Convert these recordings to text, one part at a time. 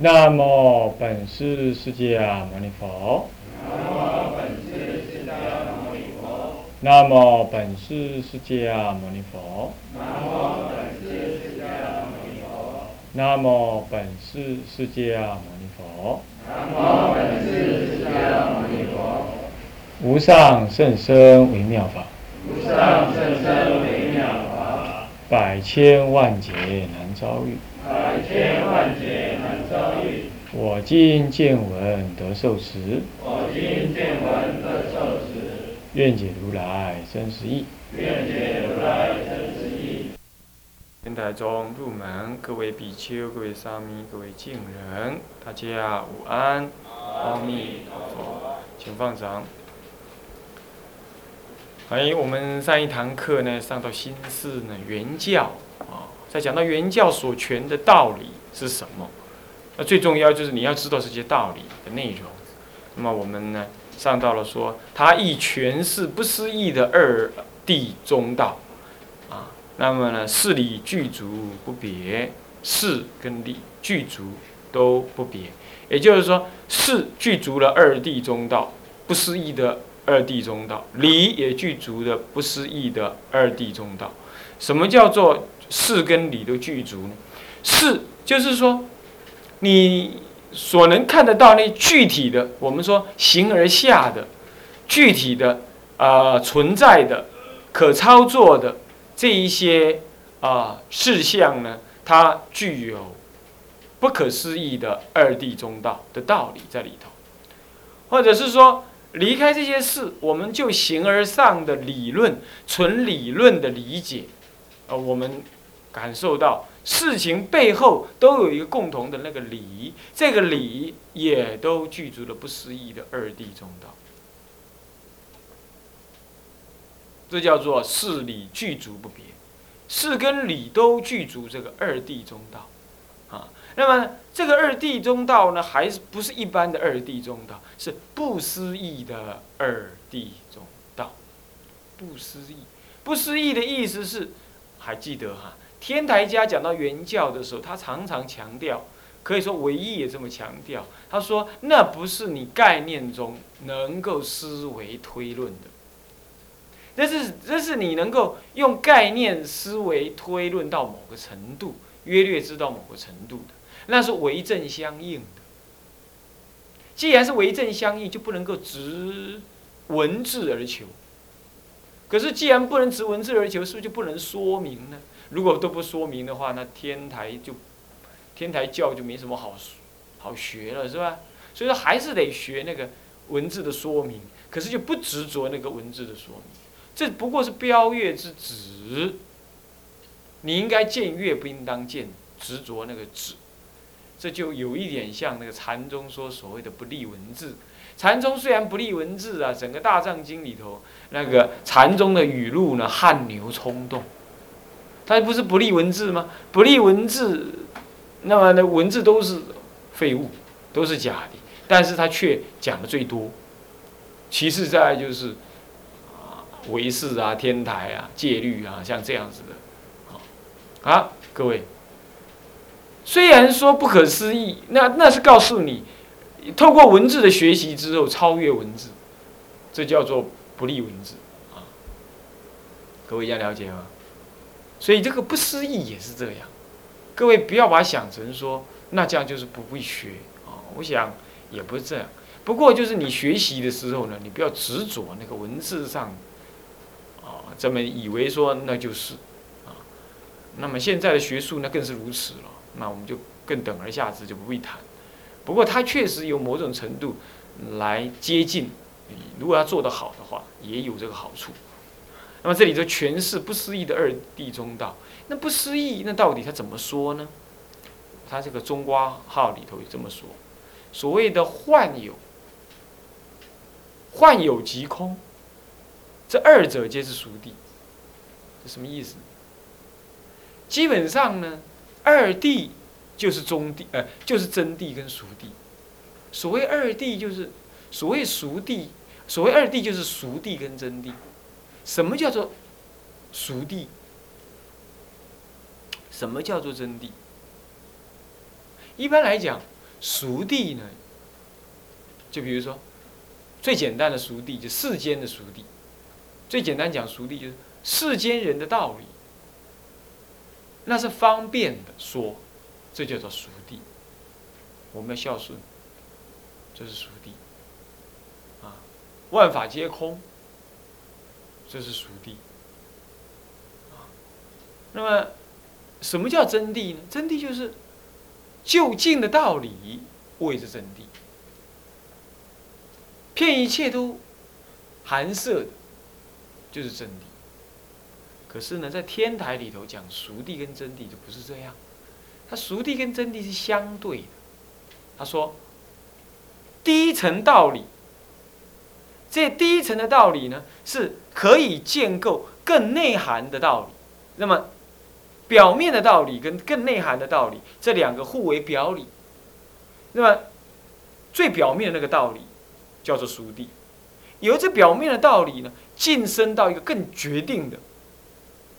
那么本师释迦牟尼佛。那么本师释迦牟尼佛。那么本师释迦牟尼佛。南无本师释迦牟尼佛。无上甚深微妙法。无上甚深微妙法。百千万劫难遭遇。百千万劫难遭遇。我今见闻得受持。我今见闻得受持。愿解如来真实义。愿解如来真实义。天台中入门，各位比丘、各位沙弥、各位敬人，大家午安。阿弥陀佛，请放掌。哎，我们上一堂课呢，上到心事呢，原教啊，在讲到原教所传的道理是什么？那最重要就是你要知道这些道理的内容。那么我们呢，上到了说，它亦全是不思议的二谛中道啊。那么呢，事理具足不别，事跟理具足都不别。也就是说，事具足了二谛中道，不思议的。二谛中道，理也具足的不思议的二谛中道。什么叫做事跟理都具足呢？事就是说，你所能看得到那具体的，我们说形而下的具体的啊存在的可操作的这一些啊事项呢，它具有不可思议的二谛中道的道理在里头，或者是说。离开这些事，我们就形而上的理论，纯理论的理解，呃，我们感受到事情背后都有一个共同的那个理，这个理也都具足了不思议的二谛中道，这叫做事理具足不别，事跟理都具足这个二谛中道，啊。那么这个二谛中道呢，还是不是一般的二谛中道？是不思议的二谛中道。不思议，不思议的意思是，还记得哈？天台家讲到原教的时候，他常常强调，可以说唯一也这么强调。他说，那不是你概念中能够思维推论的，这是这是你能够用概念思维推论到某个程度，约略知道某个程度的。那是为正相应。既然是为正相应，就不能够执文字而求。可是既然不能执文字而求，是不是就不能说明呢？如果都不说明的话，那天台就天台教就没什么好好学了，是吧？所以说还是得学那个文字的说明。可是就不执着那个文字的说明，这不过是标月之旨。你应该见月，不应当见执着那个纸。这就有一点像那个禅宗说所谓的不立文字。禅宗虽然不立文字啊，整个大藏经里头那个禅宗的语录呢，汗牛充栋。它不是不立文字吗？不立文字，那么那文字都是废物，都是假的，但是他却讲的最多。其次再就是啊，唯识啊，天台啊，戒律啊，像这样子的。啊，各位。虽然说不可思议，那那是告诉你，透过文字的学习之后超越文字，这叫做不立文字啊。各位要了解吗？所以这个不思议也是这样。各位不要把它想成说，那这样就是不会学啊。我想也不是这样。不过就是你学习的时候呢，你不要执着那个文字上啊，这么以为说那就是啊。那么现在的学术那更是如此了。那我们就更等而下之，就不会谈。不过它确实有某种程度来接近，如果要做得好的话，也有这个好处。那么这里头诠释不思议的二谛中道，那不思议，那到底他怎么说呢？他这个中瓜号里头这么说：所谓的幻有，幻有即空，这二者皆是熟谛。这什么意思？基本上呢？二谛就是中谛，呃，就是真谛跟熟谛。所谓二谛，就是所谓熟谛。所谓二谛，就是熟谛跟真谛。什么叫做熟谛？什么叫做真谛？一般来讲，熟地呢，就比如说最简单的熟地，就世间的熟地。最简单讲熟地，就是世间人的道理，那是方便的说，这叫做熟地。我们要孝顺，这是熟地。啊，万法皆空，这是熟地。啊，那么什么叫真谛呢？真谛就是就近的道理，谓之真谛。骗一切都含摄的，就是真谛。可是呢，在天台里头讲熟地跟真地就不是这样，它熟地跟真地是相对的。他说，第一层道理，这第一层的道理呢，是可以建构更内涵的道理。那么，表面的道理跟更内涵的道理，这两个互为表里。那么，最表面的那个道理叫做熟地，由这表面的道理呢，晋升到一个更决定的、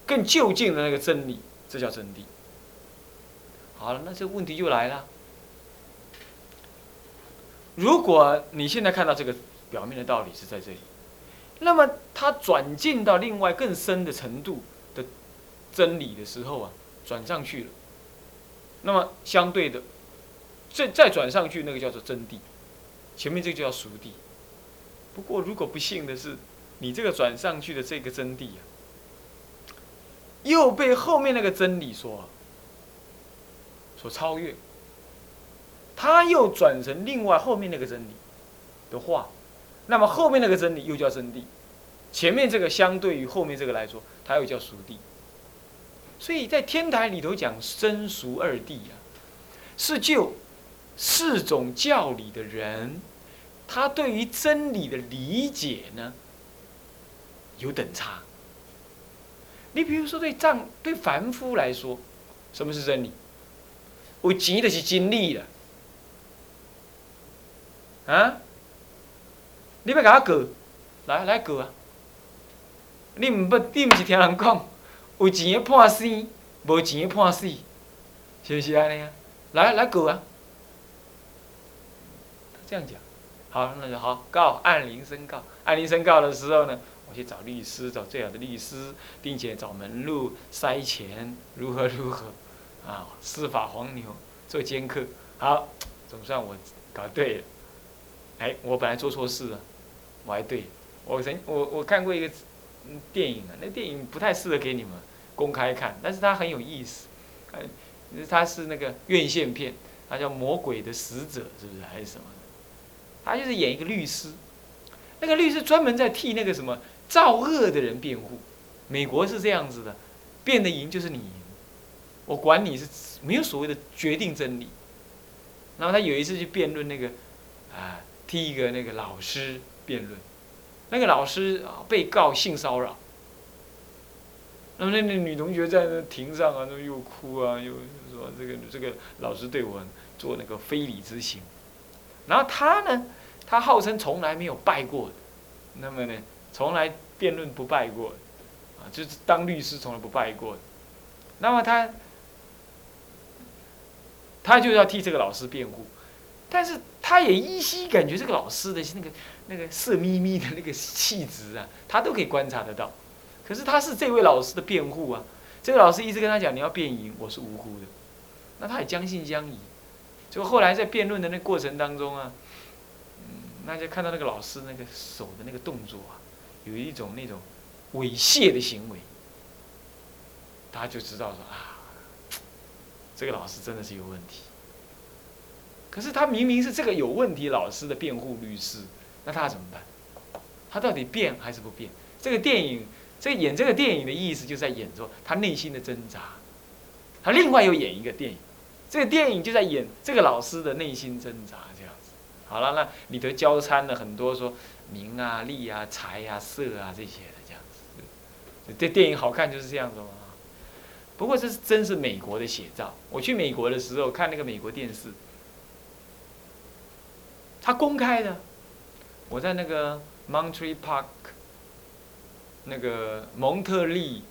更就近的那个真理，这叫真谛。好了，那这个问题就来了。如果你现在看到这个表面的道理是在这里，那么它转进到另外更深的程度的真理的时候啊，转上去了。那么相对的，再再转上去，那个叫做真谛，前面这个叫熟谛。不过如果不幸的是，你这个转上去的这个真谛啊，又被后面那个真理所所超越。他又转成另外后面那个真理的话，那么后面那个真理又叫真谛，前面这个相对于后面这个来说，它又叫熟谛。所以在天台里头讲真熟二谛啊，是就四种教理的人，他对于真理的理解呢有等差。你比如说对藏对凡夫来说，什么是真理？有钱就是真理了。啊！你要甲我过，来来过啊！你毋要，你毋是听人讲，有钱的判生，无钱的判死，是不是安尼啊？来来过啊！这样讲，好，那就好。告按铃声告，按铃声告的时候呢，我去找律师，找最好的律师，并且找门路塞钱，如何如何啊？司法黄牛做奸客，好，总算我搞对了。哎，我本来做错事了，我还对，我曾我我看过一个电影啊，那电影不太适合给你们公开看，但是它很有意思，呃，它是那个院线片，它叫《魔鬼的使者》，是不是还是什么？他就是演一个律师，那个律师专门在替那个什么造恶的人辩护，美国是这样子的，辩得赢就是你赢，我管你是没有所谓的决定真理，然后他有一次去辩论那个啊。替一个那个老师辩论，那个老师啊被告性骚扰，那么那那女同学在那庭上啊，那又哭啊，又说这个这个老师对我做那个非礼之行，然后他呢，他号称从来没有败过，那么呢，从来辩论不败过，啊，就是当律师从来不败过，那么他，他就要替这个老师辩护。但是他也依稀感觉这个老师的那个那个色眯眯的那个气质啊，他都可以观察得到。可是他是这位老师的辩护啊，这个老师一直跟他讲你要辩赢，我是无辜的。那他也将信将疑。就后来在辩论的那过程当中啊，嗯，那就看到那个老师那个手的那个动作啊，有一种那种猥亵的行为，他就知道说啊，这个老师真的是有问题。可是他明明是这个有问题老师的辩护律师，那他怎么办？他到底辩还是不辩？这个电影，这演这个电影的意思，就在演着他内心的挣扎。他另外又演一个电影，这个电影就在演这个老师的内心挣扎，好了，那里头交参了很多说名啊、利啊、财啊、色啊这些的这样子。这电影好看就是这样子嘛。不过这是真是美国的写照。我去美国的时候看那个美国电视。他公开的，我在那个 Monterey Park，那个蒙特利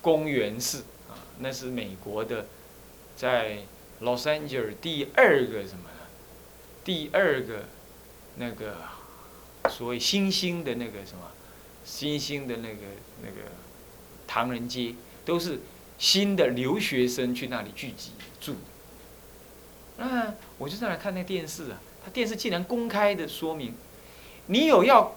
公园市啊，那是美国的，在 Los Angeles 第二个什么？第二个那个所谓新兴的那个什么，新兴的那个那个唐人街，都是新的留学生去那里聚集住。那我就在那看那电视啊，他电视竟然公开的说明，你有要，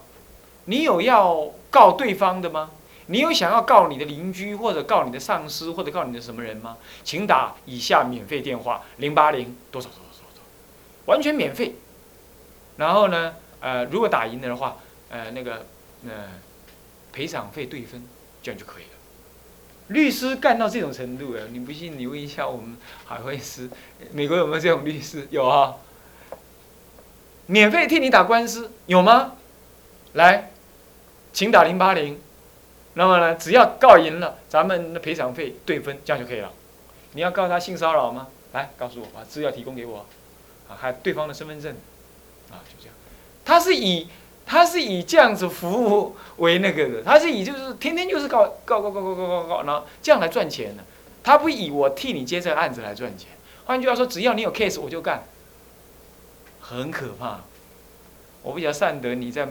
你有要告对方的吗？你有想要告你的邻居，或者告你的上司，或者告你的什么人吗？请打以下免费电话零八零多少多少多少，完全免费。然后呢，呃，如果打赢了的话，呃，那个呃赔偿费对分，这样就可以了。律师干到这种程度了，你不信你问一下我们海会师，美国有没有这种律师？有啊，免费替你打官司有吗？来，请打零八零。那么呢，只要告赢了，咱们的赔偿费对分，这样就可以了。你要告他性骚扰吗？来，告诉我，把资料提供给我，啊，还对方的身份证，啊，就这样。他是以他是以这样子服务为那个的，他是以就是天天就是告告告告告告告告，然后这样来赚钱的。他不以我替你接这个案子来赚钱，换句话说，只要你有 case，我就干。很可怕，我不晓得善德你在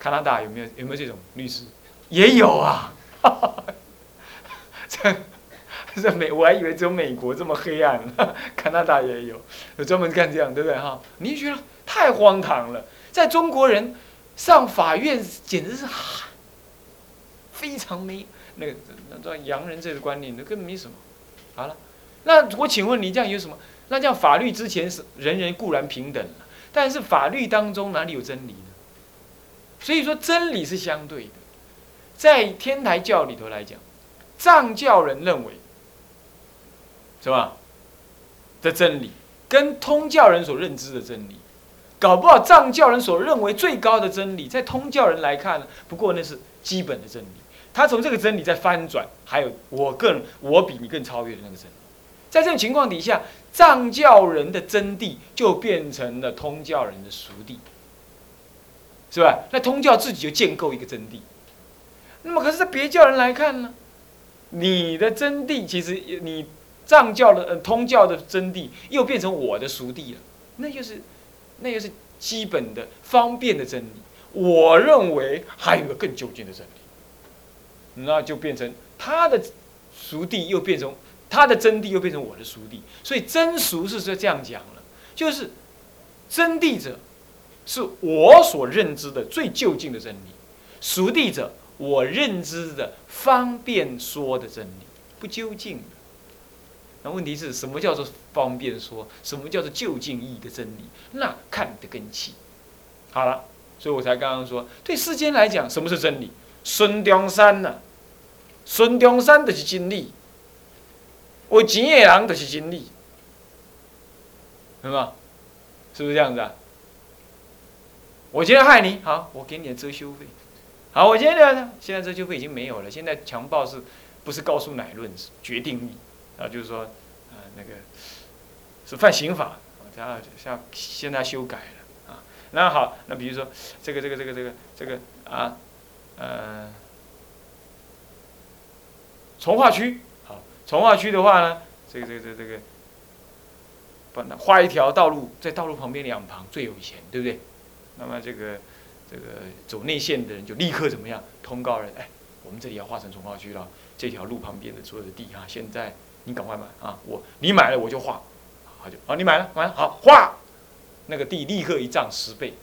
加拿大有没有有没有这种律师，也有啊。哈 这美我还以为只有美国这么黑暗，加拿大也有，有专门干这样，对不对哈？你觉得太荒唐了，在中国人上法院简直是非常没那个那叫洋人这个观念，那根本没什么。好了，那我请问你这样有什么？那这样法律之前是人人固然平等但是法律当中哪里有真理呢？所以说真理是相对的。在天台教里头来讲，藏教人认为，是吧？的真理跟通教人所认知的真理，搞不好藏教人所认为最高的真理，在通教人来看呢，不过那是基本的真理。他从这个真理在翻转，还有我更我比你更超越的那个真理。在这种情况底下，藏教人的真谛就变成了通教人的俗谛，是吧？那通教自己就建构一个真谛。那么，可是，在别教人来看呢，你的真谛其实你藏教的呃通教的真谛又变成我的熟谛了，那就是，那就是基本的方便的真理。我认为还有个更究竟的真理，那就变成他的熟谛又变成他的真谛又变成我的熟谛。所以真俗是这样讲了，就是真谛者是我所认知的最究竟的真理，熟谛者。我认知的方便说的真理，不究竟。那问题是什么叫做方便说？什么叫做究竟义的真理？那看得更细。好了，所以我才刚刚说，对世间来讲，什么是真理？孙中山呐，孙中山就是真理。我钱的人就是真理，是吧？是不是这样子啊？我今天害你，好，我给你的遮羞费。好，我今天呢，现在这就会已经没有了。现在强暴是，不是告诉乃论是决定你啊？就是说，呃，那个是犯刑法，像像现在修改了啊。那好，那比如说这个这个这个这个这个啊，呃，从化区，好，从化区的话呢，这个这个这个这个，把画一条道路，在道路旁边两旁最有钱，对不对？那么这个。这个走内线的人就立刻怎么样通告人？哎，我们这里要划成从化区了，这条路旁边的所有的地啊，现在你赶快买啊！我你买了我就画，好就啊，你买了买了好画，那个地立刻一涨十倍。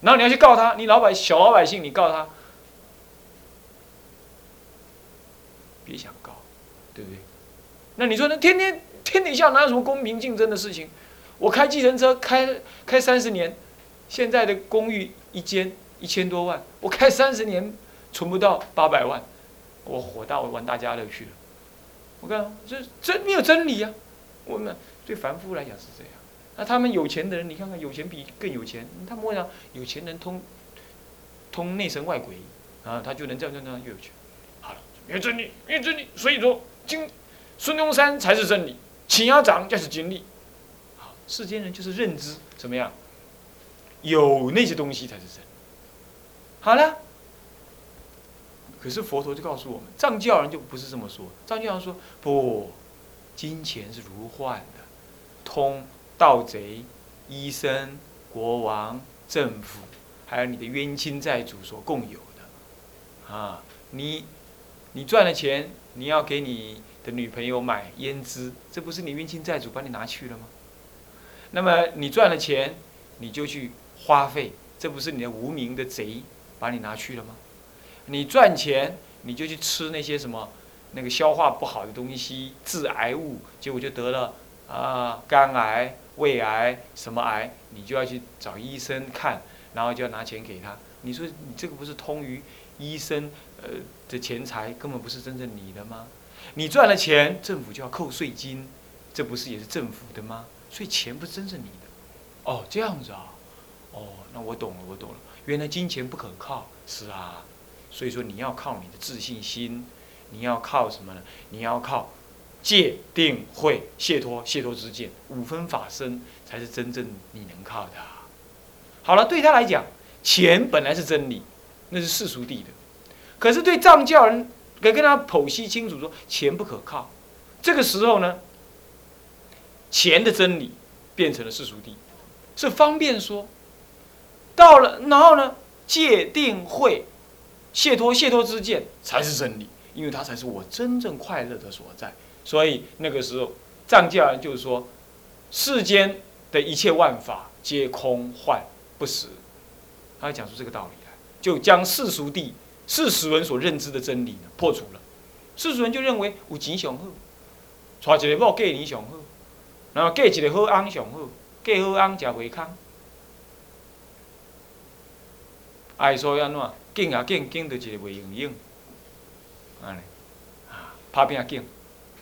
然后你要去告他，你老百小老百姓你告他，别想告，对不对？那你说那天天天底下哪有什么公平竞争的事情？我开计程车开开三十年，现在的公寓。一间一千多万，我开三十年存不到八百万，我火大，我玩大家乐去了。我看这真没有真理呀！我们对凡夫来讲是这样。那他们有钱的人，你看看有钱比更有钱，他们为啥有钱人通通内神外鬼啊？他就能这样这样越有钱。好了，没有真理，没有真理。所以说，经孙中山才是真理，秦要长就是经历。好，世间人就是认知怎么样？有那些东西才是真理。好了，可是佛陀就告诉我们，藏教人就不是这么说。藏教人说不，金钱是如幻的，通盗贼、医生、国王、政府，还有你的冤亲债主所共有的。啊，你你赚了钱，你要给你的女朋友买胭脂，这不是你冤亲债主把你拿去了吗？那么你赚了钱，你就去花费，这不是你的无名的贼把你拿去了吗？你赚钱，你就去吃那些什么那个消化不好的东西，致癌物，结果就得了啊肝癌、胃癌什么癌，你就要去找医生看，然后就要拿钱给他。你说你这个不是通于医生呃的钱财，根本不是真正你的吗？你赚了钱，政府就要扣税金，这不是也是政府的吗？所以钱不是真正你的。哦，这样子啊，哦，那我懂了，我懂了。原来金钱不可靠，是啊。所以说你要靠你的自信心，你要靠什么呢？你要靠戒定慧、解脱、解脱之见，五分法身才是真正你能靠的。好了，对他来讲，钱本来是真理，那是世俗地的。可是对藏教人，得跟他剖析清楚说，钱不可靠。这个时候呢，钱的真理变成了世俗地，是方便说。到了，然后呢，戒定慧。解脱，解脱之见才是真理，因为它才是我真正快乐的所在。所以那个时候，藏教人就是说，世间的一切万法皆空幻不实，他讲出这个道理来，就将世俗地世俗人所认知的真理呢破除了。世俗人就认为有钱上好，娶一个某嫁人上好，然后嫁一个好翁上好，嫁好翁食袂空，爱说安怎？敬啊敬，敬到一个袂用用，安尼啊，拍拼敬，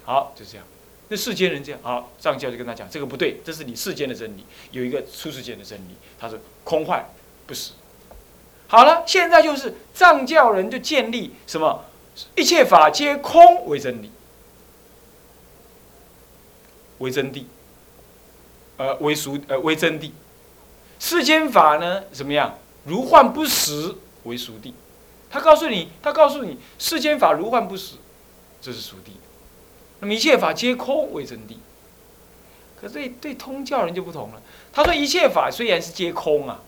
好就这样。那世间人这样，好藏教就跟他讲，这个不对，这是你世间的真理，有一个出世间的真理，他说空坏不实。好了，现在就是藏教人就建立什么，一切法皆空为真理，为真谛，呃为俗呃为真谛，世间法呢怎么样？如幻不实。为熟地，他告诉你，他告诉你，世间法如幻不实，这是熟地。那么一切法皆空为真谛。可是对对通教人就不同了，他说一切法虽然是皆空啊，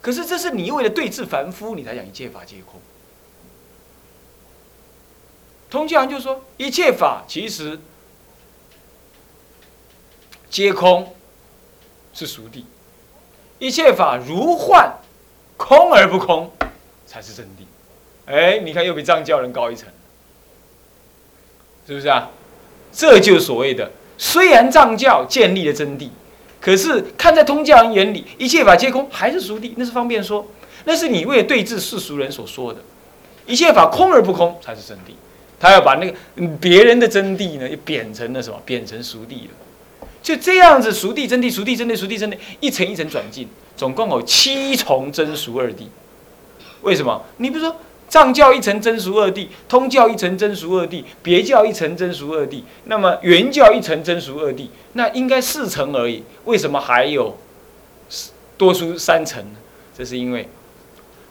可是这是你为了对治凡夫，你才讲一切法皆空。通教人就说一切法其实皆空，是熟地，一切法如幻。空而不空，才是真谛。哎，你看又比藏教人高一层，是不是啊？这就所谓的，虽然藏教建立了真谛，可是看在通教人眼里，一切法皆空，还是俗谛。那是方便说，那是你为了对治世俗人所说的。一切法空而不空，才是真谛。他要把那个别人的真谛呢，又贬成了什么？贬成俗谛了。就这样子，熟地真谛，熟地真谛，熟地真谛，一层一层转进，总共有七重真俗二谛。为什么？你不是说藏教一层真俗二谛，通教一层真俗二谛，别教一层真俗二谛，那么原教一层真俗二谛，那应该四层而已。为什么还有多出三层呢？这是因为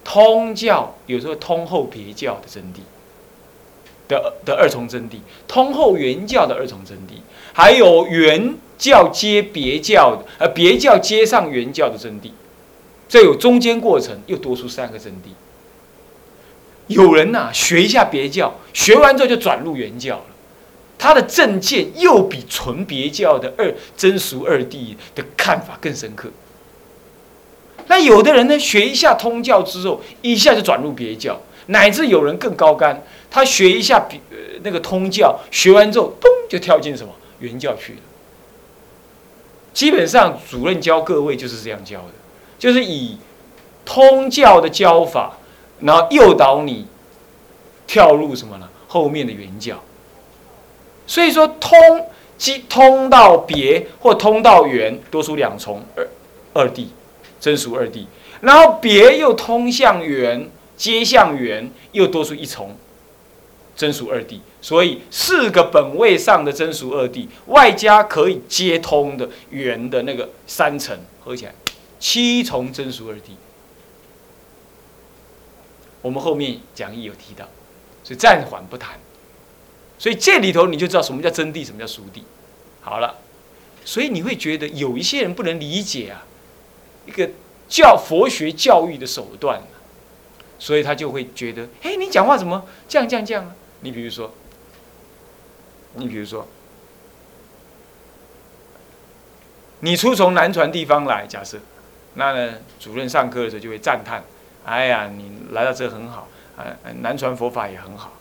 通教有时候通后别教的真谛的的二重真谛，通后原教的二重真谛，还有原。教接别教的，而别教接上原教的真谛，这有中间过程，又多出三个真谛。有人呐，学一下别教，学完之后就转入原教了，他的正见又比纯别教的二真俗二谛的看法更深刻。那有的人呢，学一下通教之后，一下就转入别教，乃至有人更高干，他学一下别那个通教，学完之后，咚就跳进什么原教去了。基本上，主任教各位就是这样教的，就是以通教的教法，然后诱导你跳入什么呢？后面的圆教。所以说，通即通到别或通到圆，多出两重二二谛，真属二谛。然后别又通向圆，接向圆，又多出一重真俗二谛。所以四个本位上的真俗二谛，外加可以接通的圆的那个三层，合起来七重真俗二谛。我们后面讲义有提到，所以暂缓不谈。所以这里头你就知道什么叫真谛，什么叫俗谛。好了，所以你会觉得有一些人不能理解啊，一个教佛学教育的手段，所以他就会觉得，哎，你讲话怎么这样这样这样啊？你比如说，你比如说，你初从南传地方来，假设，那呢，主任上课的时候就会赞叹，哎呀，你来到这很好，啊，南传佛法也很好，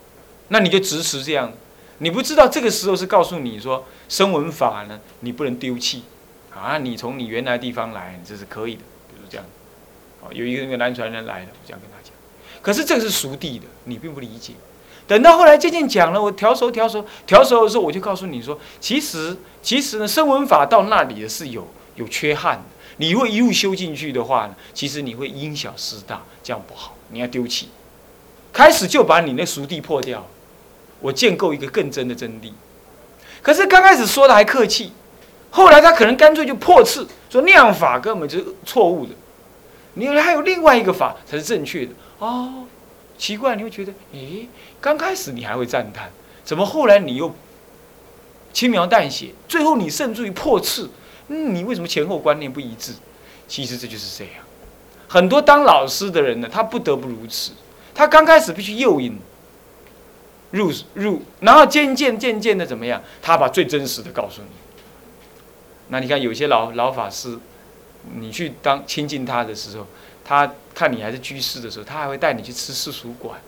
那你就支持这样，你不知道这个时候是告诉你说，声闻法呢，你不能丢弃，啊，你从你原来地方来，这是可以的，比如这样，哦，有一个那个南传人来了，这样跟他讲，可是这个是熟地的，你并不理解。等到后来渐渐讲了，我调熟调熟调熟的时候，我就告诉你说，其实其实呢，声闻法到那里的是有有缺憾的。你会一路修进去的话呢，其实你会因小失大，这样不好，你要丢弃。开始就把你那熟地破掉，我建构一个更真的真谛。可是刚开始说的还客气，后来他可能干脆就破斥，说那样法根本就是错误的，你还有另外一个法才是正确的哦。奇怪，你会觉得，诶，刚开始你还会赞叹，怎么后来你又轻描淡写，最后你甚至于破斥，嗯，你为什么前后观念不一致？其实这就是这样，很多当老师的人呢，他不得不如此，他刚开始必须诱引入入，然后渐渐渐渐的怎么样，他把最真实的告诉你。那你看有些老老法师，你去当亲近他的时候。他看你还是居士的时候，他还会带你去吃世俗馆。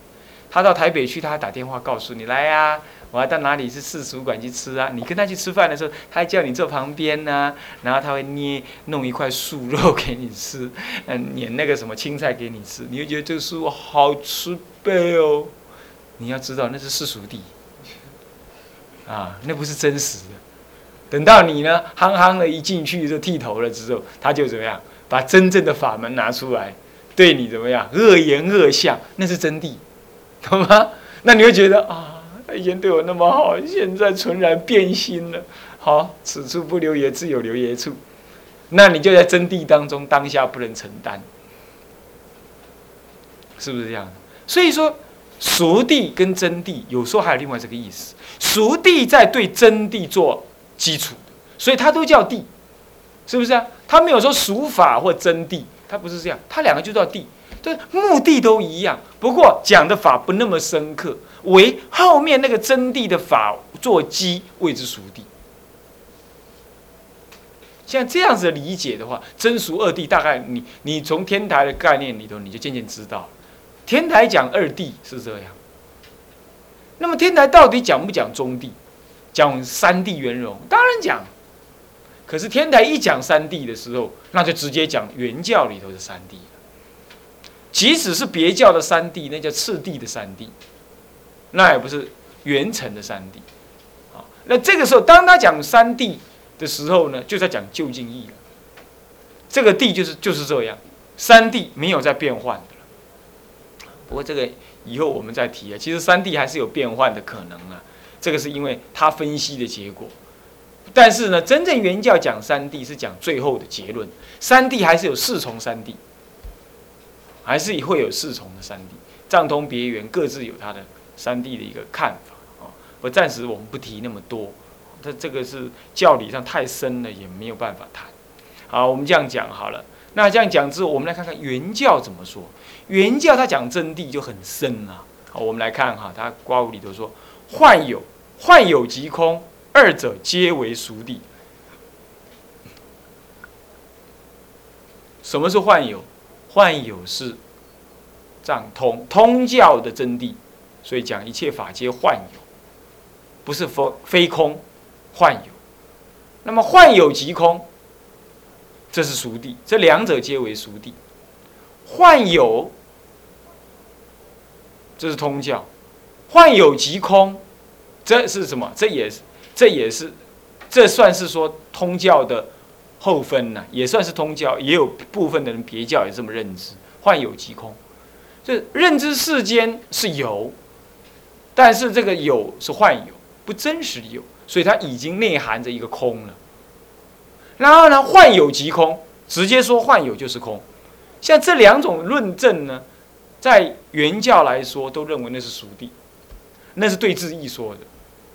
他到台北去，他还打电话告诉你来呀，我要到哪里是世俗馆去吃啊？你跟他去吃饭的时候，他还叫你坐旁边呢，然后他会捏弄一块素肉给你吃，嗯，捻那个什么青菜给你吃，你会觉得这个食物好吃倍哦。你要知道那是世俗地，啊，那不是真实的。等到你呢，憨憨的一进去就剃头了之后，他就怎么样？把真正的法门拿出来，对你怎么样？恶言恶相，那是真谛，懂吗？那你会觉得啊，他以前对我那么好，现在纯然变心了。好，此处不留爷，自有留爷处。那你就在真谛当中，当下不能承担，是不是这样？所以说，熟谛跟真谛有时候还有另外这个意思。熟谛在对真谛做基础所以它都叫谛。是不是啊？他没有说俗法或真谛，他不是这样，他两个就叫谛，对，目的都一样，不过讲的法不那么深刻，为后面那个真谛的法做基，谓之俗谛。像这样子的理解的话，真俗二谛大概你你从天台的概念里头，你就渐渐知道，天台讲二谛是这样。那么天台到底讲不讲中谛？讲三谛圆融？当然讲。可是天台一讲三谛的时候，那就直接讲原教里头的三谛。即使是别教的三谛，那叫次第的三谛，那也不是原成的三谛。啊，那这个时候，当他讲三谛的时候呢，就在讲究竟义了。这个地就是就是这样，三地没有在变换的了。不过这个以后我们再提啊，其实三地还是有变换的可能啊。这个是因为他分析的结果。但是呢，真正原教讲三谛是讲最后的结论，三谛还是有四重三谛，还是会有四重的三谛，藏通别圆各自有它的三谛的一个看法啊。我暂时我们不提那么多，它这个是教理上太深了，也没有办法谈。好，我们这样讲好了。那这样讲之后，我们来看看原教怎么说。原教他讲真谛就很深啊。好，我们来看哈，他刮胡里头说：幻有，幻有即空。二者皆为熟谛。什么是幻有？幻有是藏通通教的真谛，所以讲一切法皆幻有，不是非非空，幻有。那么幻有即空，这是熟谛，这两者皆为熟谛。幻有，这是通教；幻有即空，这是什么？这也是。这也是，这算是说通教的后分呢，也算是通教，也有部分的人别教也这么认知，幻有即空，这认知世间是有，但是这个有是幻有，不真实有，所以它已经内含着一个空了。然后呢，幻有即空，直接说幻有就是空，像这两种论证呢，在原教来说都认为那是属地，那是对自义说的，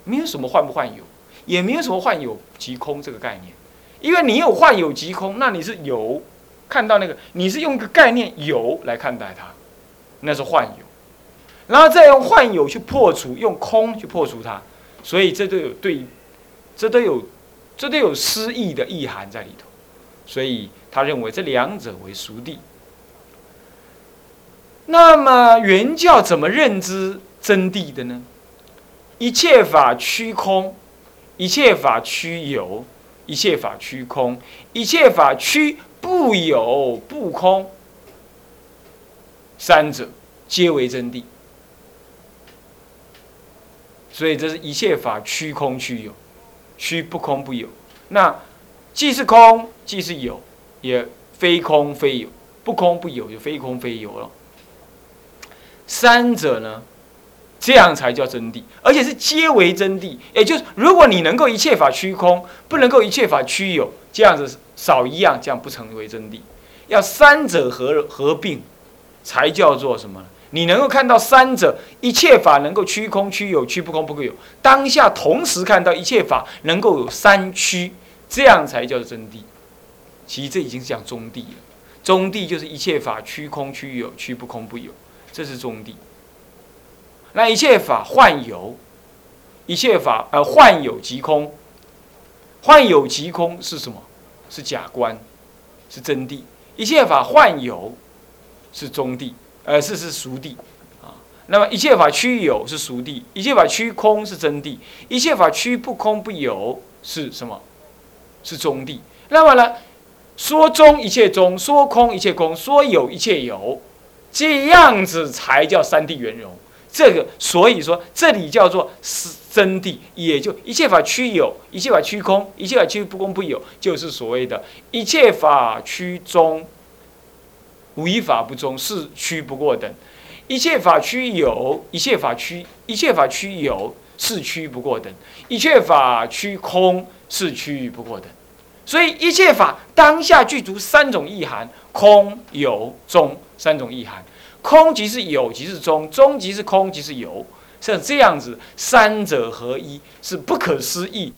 没有什么幻不幻有。也没有什么幻有即空这个概念，因为你有幻有即空，那你是有看到那个，你是用一个概念有来看待它，那是幻有，然后再用幻有去破除，用空去破除它，所以这都有对，这都有，这都有诗意的意涵在里头，所以他认为这两者为熟地。那么原教怎么认知真谛的呢？一切法虚空，一切法虚有，一切法虚空，一切法虚不有不空，三者皆为真谛。所以这是一切法虚空虚有，虚不空不有。那既是空，既是有，也非空非有，不空不有就非空非有了。三者呢，这样才叫真谛，而且是皆为真谛。也就是，如果你能够一切法虚空，不能够一切法虚有，这样子少一样，这样不成为真谛。要三者合合并，才叫做什么？你能够看到三者一切法能够虚空虚有，虚不空不有，当下同时看到一切法能够有三虚，这样才叫做真谛。其实这已经是讲中谛了。中谛就是一切法虚空虚有，虚不空不有。这是中谛。那一切法幻有，一切法呃幻有即空，幻有即空是什么？是假观，是真谛。一切法幻有是中谛，呃是是熟谛啊。那么一切法虚有是熟谛，一切法虚空是真谛，一切法虚不空不有是什么？是中谛。那么呢，说中一切中，说空一切空，说有一切有。这样子才叫三谛圆融，这个所以说这里叫做是真谛，也就一切法趋有，一切法趋空，一切法趋不空不有，就是所谓的一切法趋中，无一法不中，是趋不过等；一切法趋有，一切法趋一切法趋有，是趋不过等；一切法趋空，是趋不过等。所以一切法当下具足三种意涵：空、有、中。三种意涵，空即是有，即是中；中即是空，即是有。像这样子，三者合一，是不可思议。